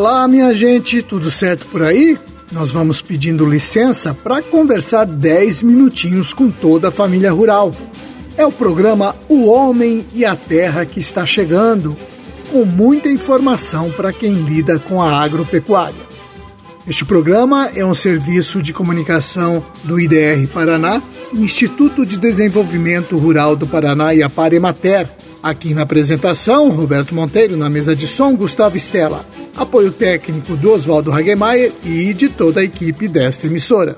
Olá, minha gente, tudo certo por aí? Nós vamos pedindo licença para conversar 10 minutinhos com toda a família rural. É o programa O Homem e a Terra que está chegando, com muita informação para quem lida com a agropecuária. Este programa é um serviço de comunicação do IDR Paraná, Instituto de Desenvolvimento Rural do Paraná e a Paremater. Aqui na apresentação, Roberto Monteiro, na mesa de som, Gustavo Estela. Apoio técnico do Oswaldo Hagemeyer e de toda a equipe desta emissora.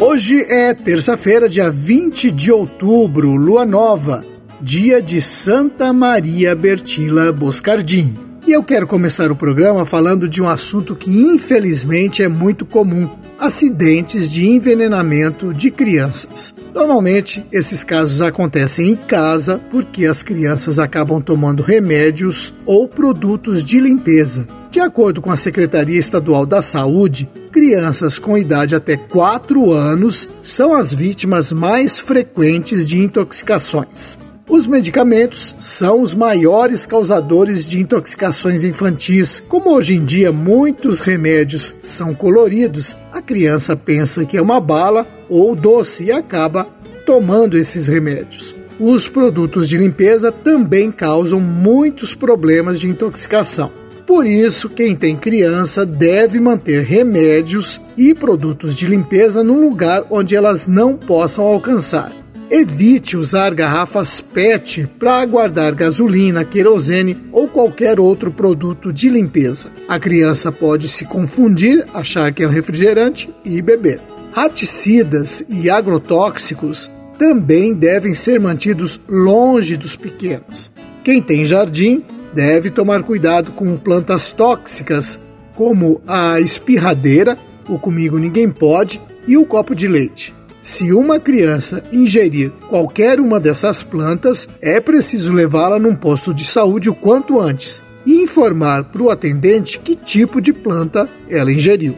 Hoje é terça-feira, dia 20 de outubro, lua nova dia de Santa Maria Bertila Boscardim. E eu quero começar o programa falando de um assunto que infelizmente é muito comum: acidentes de envenenamento de crianças. Normalmente, esses casos acontecem em casa porque as crianças acabam tomando remédios ou produtos de limpeza. De acordo com a Secretaria Estadual da Saúde, crianças com idade até 4 anos são as vítimas mais frequentes de intoxicações. Os medicamentos são os maiores causadores de intoxicações infantis. Como hoje em dia muitos remédios são coloridos, a criança pensa que é uma bala ou doce e acaba tomando esses remédios. Os produtos de limpeza também causam muitos problemas de intoxicação. Por isso, quem tem criança deve manter remédios e produtos de limpeza num lugar onde elas não possam alcançar. Evite usar garrafas PET para guardar gasolina, querosene ou qualquer outro produto de limpeza. A criança pode se confundir, achar que é um refrigerante e beber. Raticidas e agrotóxicos também devem ser mantidos longe dos pequenos. Quem tem jardim deve tomar cuidado com plantas tóxicas, como a espirradeira, o comigo ninguém pode, e o copo de leite. Se uma criança ingerir qualquer uma dessas plantas, é preciso levá-la num posto de saúde o quanto antes e informar para o atendente que tipo de planta ela ingeriu.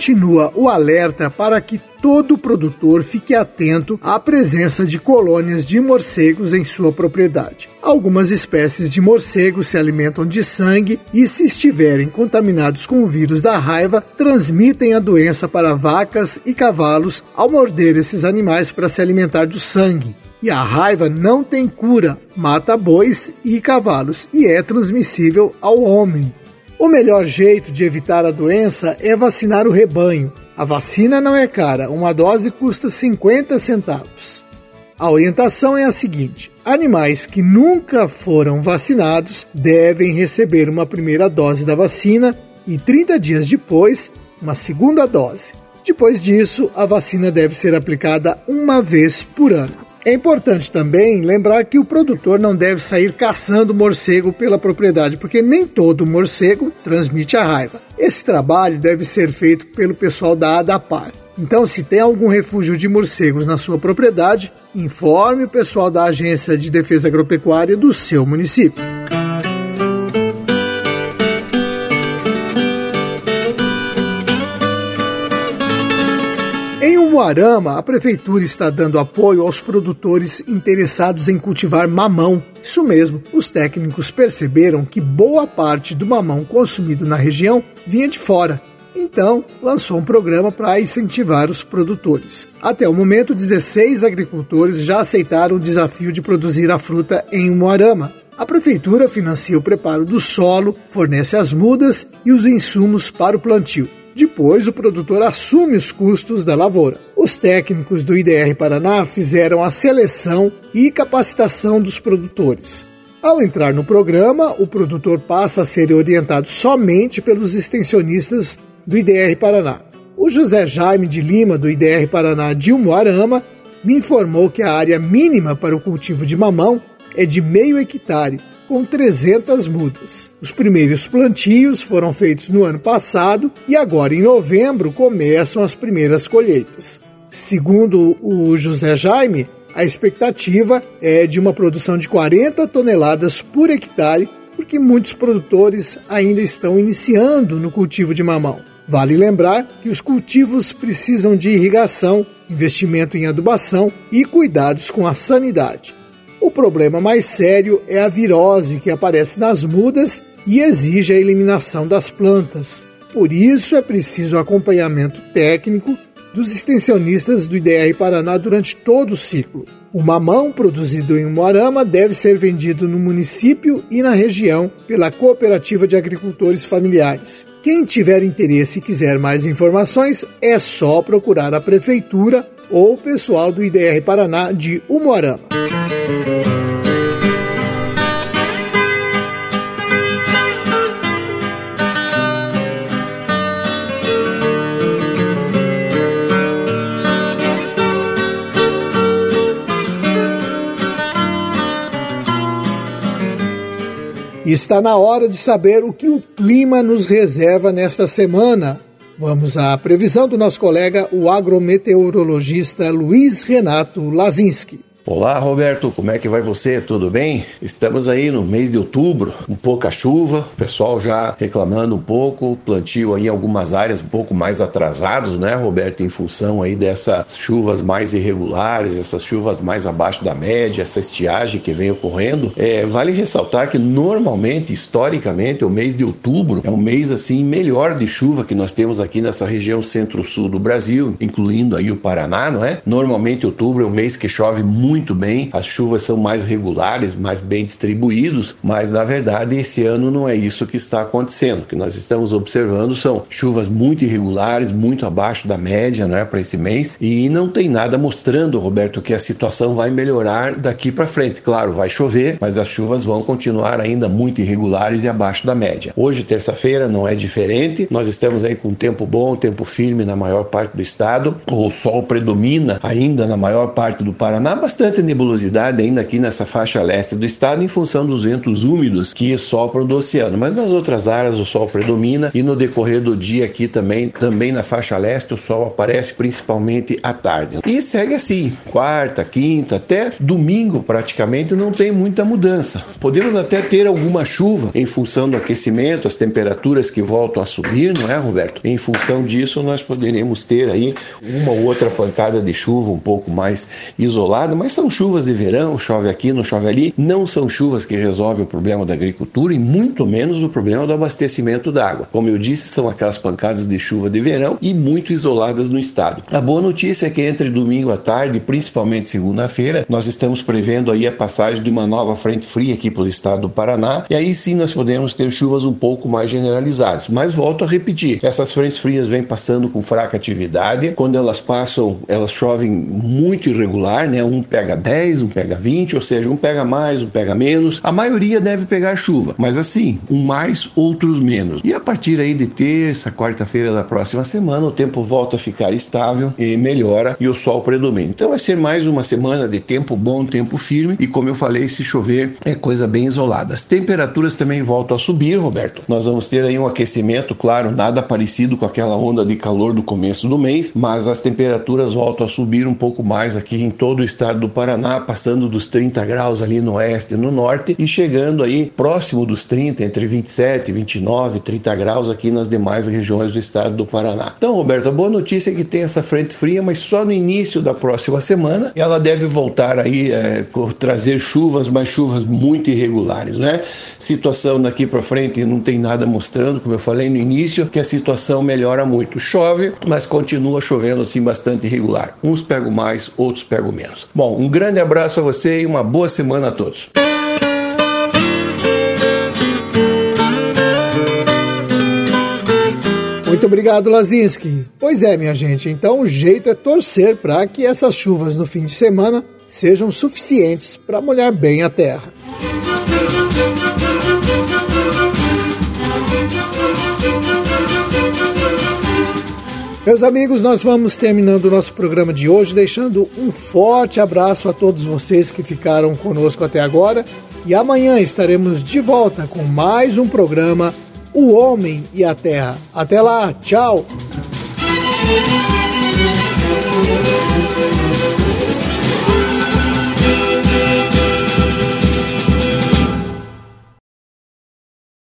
Continua o alerta para que todo produtor fique atento à presença de colônias de morcegos em sua propriedade. Algumas espécies de morcegos se alimentam de sangue e, se estiverem contaminados com o vírus da raiva, transmitem a doença para vacas e cavalos ao morder esses animais para se alimentar do sangue. E a raiva não tem cura, mata bois e cavalos e é transmissível ao homem. O melhor jeito de evitar a doença é vacinar o rebanho. A vacina não é cara, uma dose custa 50 centavos. A orientação é a seguinte: animais que nunca foram vacinados devem receber uma primeira dose da vacina e 30 dias depois, uma segunda dose. Depois disso, a vacina deve ser aplicada uma vez por ano. É importante também lembrar que o produtor não deve sair caçando morcego pela propriedade, porque nem todo morcego transmite a raiva. Esse trabalho deve ser feito pelo pessoal da ADAPAR. Então, se tem algum refúgio de morcegos na sua propriedade, informe o pessoal da Agência de Defesa Agropecuária do seu município. Umuarama, a prefeitura está dando apoio aos produtores interessados em cultivar mamão. Isso mesmo, os técnicos perceberam que boa parte do mamão consumido na região vinha de fora. Então, lançou um programa para incentivar os produtores. Até o momento, 16 agricultores já aceitaram o desafio de produzir a fruta em Umuarama. A prefeitura financia o preparo do solo, fornece as mudas e os insumos para o plantio. Depois, o produtor assume os custos da lavoura. Os técnicos do IDR Paraná fizeram a seleção e capacitação dos produtores. Ao entrar no programa, o produtor passa a ser orientado somente pelos extensionistas do IDR Paraná. O José Jaime de Lima, do IDR Paraná de Umuarama, me informou que a área mínima para o cultivo de mamão é de meio hectare com 300 mudas. Os primeiros plantios foram feitos no ano passado e agora em novembro começam as primeiras colheitas. Segundo o José Jaime, a expectativa é de uma produção de 40 toneladas por hectare, porque muitos produtores ainda estão iniciando no cultivo de mamão. Vale lembrar que os cultivos precisam de irrigação, investimento em adubação e cuidados com a sanidade. O problema mais sério é a virose que aparece nas mudas e exige a eliminação das plantas. Por isso é preciso acompanhamento técnico dos extensionistas do IDR Paraná durante todo o ciclo. O mamão produzido em Moarama deve ser vendido no município e na região pela Cooperativa de Agricultores Familiares. Quem tiver interesse e quiser mais informações, é só procurar a Prefeitura ou o pessoal do IDR Paraná de Umuarama. Está na hora de saber o que o clima nos reserva nesta semana. Vamos à previsão do nosso colega, o agrometeorologista Luiz Renato Lazinski. Olá, Roberto, como é que vai você? Tudo bem? Estamos aí no mês de outubro, um pouca chuva, o pessoal já reclamando um pouco, plantio aí em algumas áreas um pouco mais atrasados, né, Roberto, em função aí dessas chuvas mais irregulares, essas chuvas mais abaixo da média, essa estiagem que vem ocorrendo. É, vale ressaltar que normalmente, historicamente, o mês de outubro é um mês assim melhor de chuva que nós temos aqui nessa região centro-sul do Brasil, incluindo aí o Paraná, não é? Normalmente outubro é um mês que chove muito muito bem, as chuvas são mais regulares, mais bem distribuídos, mas na verdade esse ano não é isso que está acontecendo. O que nós estamos observando são chuvas muito irregulares, muito abaixo da média, né, para esse mês, e não tem nada mostrando, Roberto, que a situação vai melhorar daqui para frente. Claro, vai chover, mas as chuvas vão continuar ainda muito irregulares e abaixo da média. Hoje, terça-feira, não é diferente. Nós estamos aí com tempo bom, tempo firme na maior parte do estado. O sol predomina ainda na maior parte do Paraná, bastante bastante nebulosidade ainda aqui nessa faixa leste do estado em função dos ventos úmidos que sopram do oceano, mas nas outras áreas o sol predomina e no decorrer do dia aqui também, também na faixa leste o sol aparece principalmente à tarde. E segue assim, quarta, quinta, até domingo praticamente não tem muita mudança. Podemos até ter alguma chuva em função do aquecimento, as temperaturas que voltam a subir, não é, Roberto? Em função disso nós poderemos ter aí uma ou outra pancada de chuva um pouco mais isolada, mas são chuvas de verão, chove aqui, não chove ali, não são chuvas que resolvem o problema da agricultura e muito menos o problema do abastecimento d'água. Como eu disse, são aquelas pancadas de chuva de verão e muito isoladas no estado. A boa notícia é que entre domingo à tarde, principalmente segunda-feira, nós estamos prevendo aí a passagem de uma nova frente fria aqui pelo estado do Paraná e aí sim nós podemos ter chuvas um pouco mais generalizadas. Mas volto a repetir, essas frentes frias vêm passando com fraca atividade, quando elas passam, elas chovem muito irregular, né? Um pé pega 10, um pega 20, ou seja, um pega mais, um pega menos. A maioria deve pegar chuva, mas assim, um mais, outros menos. E a partir aí de terça, quarta-feira da próxima semana, o tempo volta a ficar estável e melhora e o sol predomina. Então vai ser mais uma semana de tempo bom, tempo firme e como eu falei, se chover é coisa bem isolada. As temperaturas também voltam a subir, Roberto. Nós vamos ter aí um aquecimento, claro, nada parecido com aquela onda de calor do começo do mês, mas as temperaturas voltam a subir um pouco mais aqui em todo o estado do Paraná, passando dos 30 graus ali no oeste e no norte e chegando aí próximo dos 30, entre 27, 29, 30 graus aqui nas demais regiões do estado do Paraná. Então, Roberto, a boa notícia é que tem essa frente fria, mas só no início da próxima semana ela deve voltar aí é, trazer chuvas, mas chuvas muito irregulares, né? Situação daqui para frente não tem nada mostrando, como eu falei no início, que a situação melhora muito. Chove, mas continua chovendo assim bastante irregular. Uns pegam mais, outros pegam menos. Bom, um grande abraço a você e uma boa semana a todos. Muito obrigado, Lazinski. Pois é, minha gente, então o jeito é torcer para que essas chuvas no fim de semana sejam suficientes para molhar bem a terra. Meus amigos, nós vamos terminando o nosso programa de hoje, deixando um forte abraço a todos vocês que ficaram conosco até agora. E amanhã estaremos de volta com mais um programa O Homem e a Terra. Até lá, tchau!